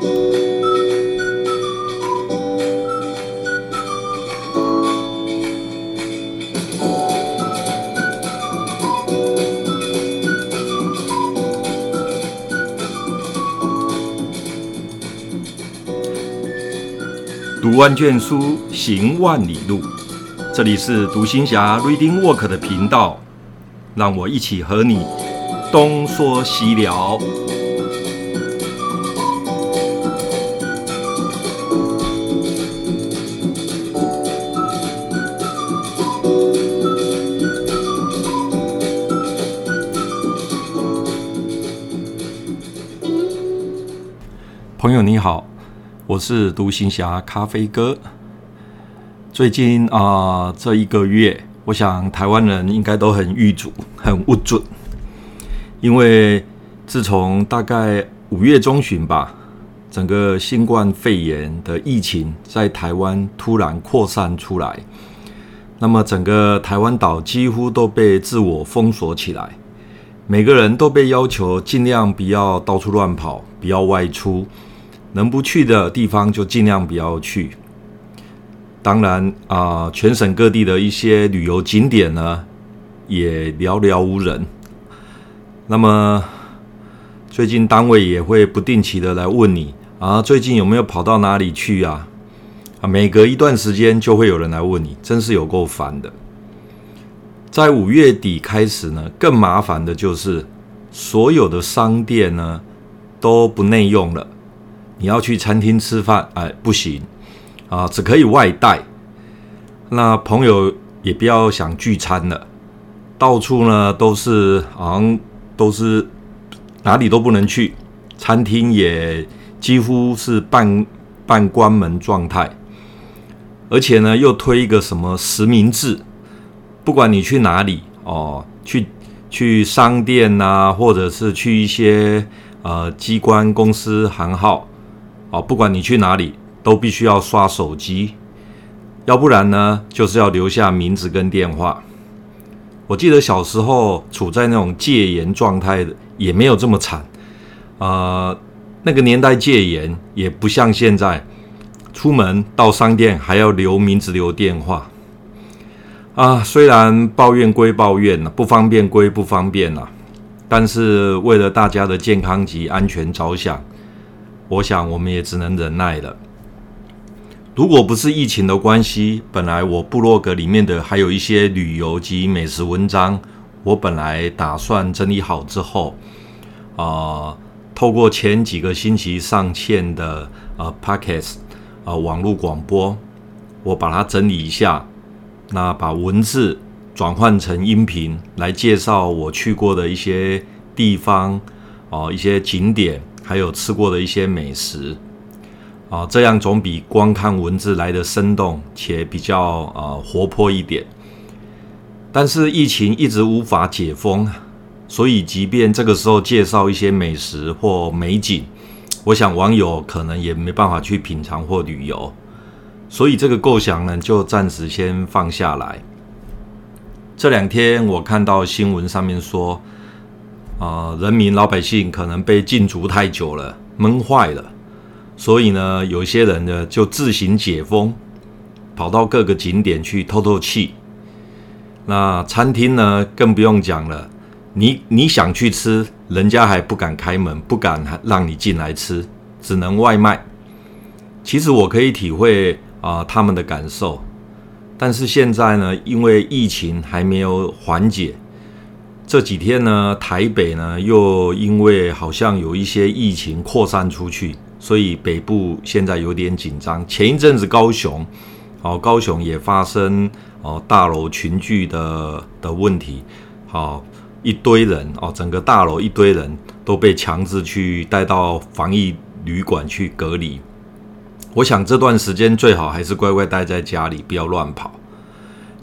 读万卷书，行万里路。这里是读行侠 Reading Walk 的频道，让我一起和你东说西聊。朋友你好。我是独行侠咖啡哥。最近啊、这一个月，我想台湾人应该都很郁卒、很郁卒，因为自从大概五月中旬吧，整个新冠肺炎的疫情在台湾突然扩散出来，那么整个台湾岛几乎都被自我封锁起来，每个人都被要求尽量不要到处乱跑，不要外出。能不去的地方就尽量不要去。当然啊、全省各地的一些旅游景点呢，也寥寥无人。那么最近单位也会不定期的来问你啊，最近有没有跑到哪里去啊？啊，每隔一段时间就会有人来问你，真是有够烦的。在五月底开始呢，更麻烦的就是所有的商店呢都不内用了。你要去餐厅吃饭，哎，不行啊，只可以外带。那朋友也不要想聚餐了，到处呢都是好像都是哪里都不能去，餐厅也几乎是半半关门状态。而且呢，又推一个什么实名制，不管你去哪里哦，去去商店呐、啊，或者是去一些呃机关、公司、行号。哦，不管你去哪里，都必须要刷手机，要不然呢，就是要留下名字跟电话。我记得小时候处在那种戒严状态的，也没有这么惨。啊、呃，那个年代戒严也不像现在，出门到商店还要留名字、留电话。啊，虽然抱怨归抱怨呐，不方便归不方便呐，但是为了大家的健康及安全着想。我想，我们也只能忍耐了。如果不是疫情的关系，本来我部落格里面的还有一些旅游及美食文章，我本来打算整理好之后，啊、呃，透过前几个星期上线的呃 Podcast 啊、呃、网络广播，我把它整理一下，那把文字转换成音频来介绍我去过的一些地方啊、一些景点。还有吃过的一些美食，啊，这样总比光看文字来的生动且比较呃活泼一点。但是疫情一直无法解封，所以即便这个时候介绍一些美食或美景，我想网友可能也没办法去品尝或旅游，所以这个构想呢就暂时先放下来。这两天我看到新闻上面说。啊、人民老百姓可能被禁足太久了，闷坏了，所以呢，有些人呢就自行解封，跑到各个景点去透透气。那餐厅呢，更不用讲了，你你想去吃，人家还不敢开门，不敢让你进来吃，只能外卖。其实我可以体会啊、他们的感受，但是现在呢，因为疫情还没有缓解。这几天呢，台北呢又因为好像有一些疫情扩散出去，所以北部现在有点紧张。前一阵子高雄，哦，高雄也发生哦大楼群聚的的问题，好一堆人哦，整个大楼一堆人都被强制去带到防疫旅馆去隔离。我想这段时间最好还是乖乖待在家里，不要乱跑。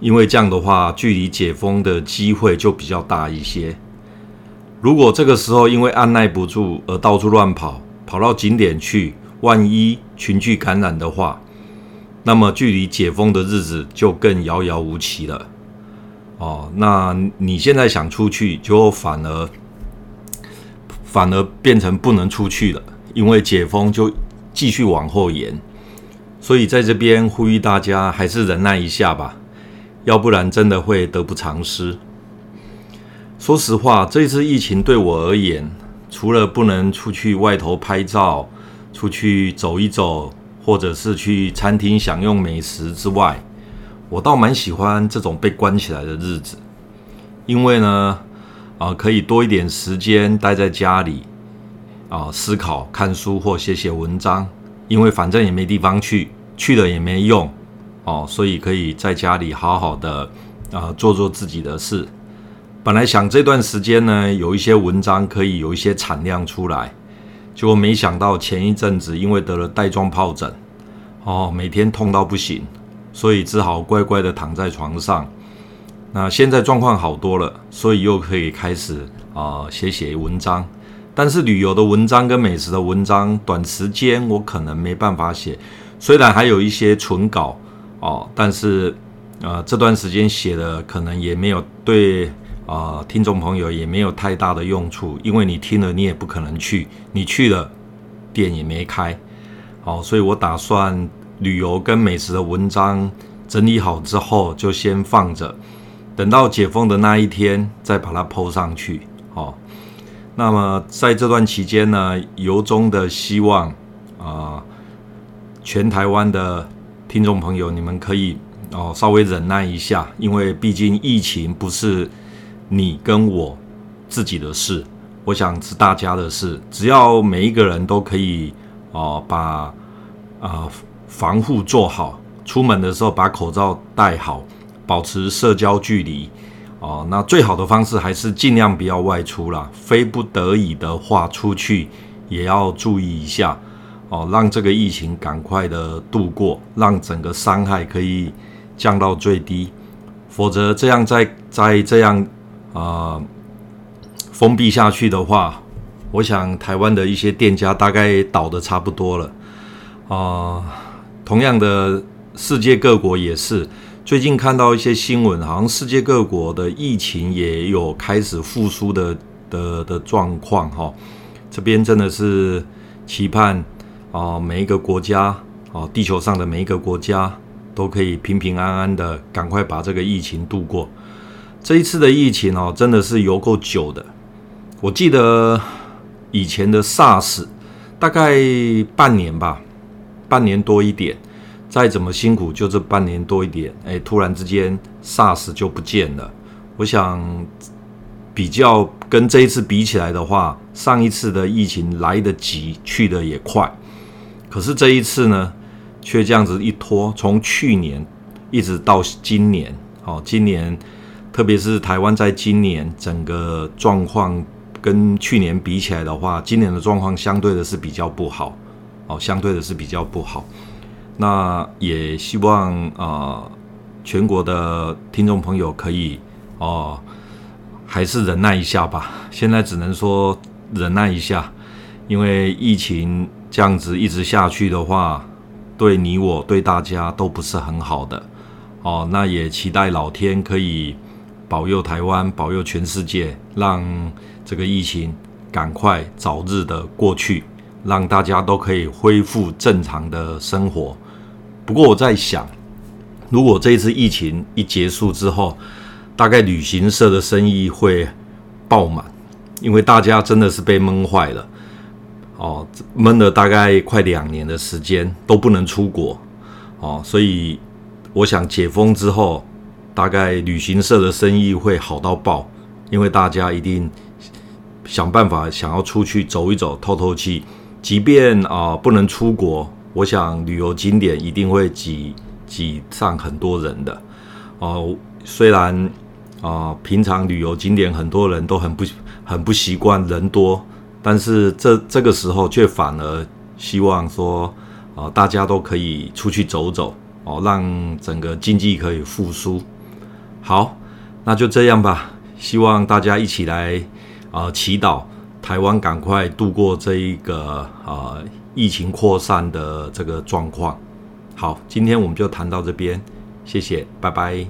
因为这样的话，距离解封的机会就比较大一些。如果这个时候因为按捺不住而到处乱跑，跑到景点去，万一群聚感染的话，那么距离解封的日子就更遥遥无期了。哦，那你现在想出去，就反而反而变成不能出去了，因为解封就继续往后延，所以在这边呼吁大家还是忍耐一下吧，要不然真的会得不偿失。说实话，这次疫情对我而言，除了不能出去外头拍照、出去走一走，或者是去餐厅享用美食之外，我倒蛮喜欢这种被关起来的日子，因为呢，啊、可以多一点时间待在家里，啊、思考、看书或写写文章，因为反正也没地方去，去了也没用，哦、所以可以在家里好好的啊、做做自己的事。本来想这段时间呢，有一些文章可以有一些产量出来。结果没想到前一阵子因为得了带状疱疹，哦，每天痛到不行，所以只好乖乖的躺在床上。那现在状况好多了，所以又可以开始啊、写写文章。但是旅游的文章跟美食的文章，短时间我可能没办法写。虽然还有一些存稿哦，但是呃这段时间写的可能也没有对。啊、听众朋友也没有太大的用处，因为你听了你也不可能去，你去了店也没开，好、所以我打算旅游跟美食的文章整理好之后就先放着，等到解封的那一天再把它铺上去。哦，那么在这段期间呢，由衷的希望啊、全台湾的听众朋友你们可以哦稍微忍耐一下，因为毕竟疫情不是。你跟我自己的事，我想是大家的事。只要每一个人都可以哦、把啊、防护做好，出门的时候把口罩戴好，保持社交距离哦、那最好的方式还是尽量不要外出啦，非不得已的话，出去也要注意一下哦、让这个疫情赶快的度过，让整个伤害可以降到最低。否则这样再再这样。啊、封闭下去的话，我想台湾的一些店家大概倒的差不多了。啊、同样的，世界各国也是。最近看到一些新闻，好像世界各国的疫情也有开始复苏的的的状况。哈、哦，这边真的是期盼啊、每一个国家啊、地球上的每一个国家都可以平平安安的，赶快把这个疫情度过。这一次的疫情哦，真的是有够久的。我记得以前的 SARS 大概半年吧，半年多一点。再怎么辛苦，就这半年多一点，哎，突然之间 SARS 就不见了。我想比较跟这一次比起来的话，上一次的疫情来得急，去得也快。可是这一次呢，却这样子一拖，从去年一直到今年，哦，今年。特别是台湾在今年整个状况跟去年比起来的话，今年的状况相对的是比较不好，哦，相对的是比较不好。那也希望啊、呃，全国的听众朋友可以哦，还是忍耐一下吧。现在只能说忍耐一下，因为疫情这样子一直下去的话，对你我对大家都不是很好的。哦，那也期待老天可以。保佑台湾，保佑全世界，让这个疫情赶快早日的过去，让大家都可以恢复正常的生活。不过我在想，如果这一次疫情一结束之后，大概旅行社的生意会爆满，因为大家真的是被闷坏了，哦，闷了大概快两年的时间都不能出国，哦，所以我想解封之后。大概旅行社的生意会好到爆，因为大家一定想办法想要出去走一走、透透气。即便啊、不能出国，我想旅游景点一定会挤挤上很多人的。哦、虽然啊、平常旅游景点很多人都很不很不习惯人多，但是这这个时候却反而希望说啊、大家都可以出去走走哦、让整个经济可以复苏。好，那就这样吧。希望大家一起来啊、祈祷台湾赶快度过这一个啊疫情扩散的这个状况。好今天我们就谈到这边谢谢拜拜。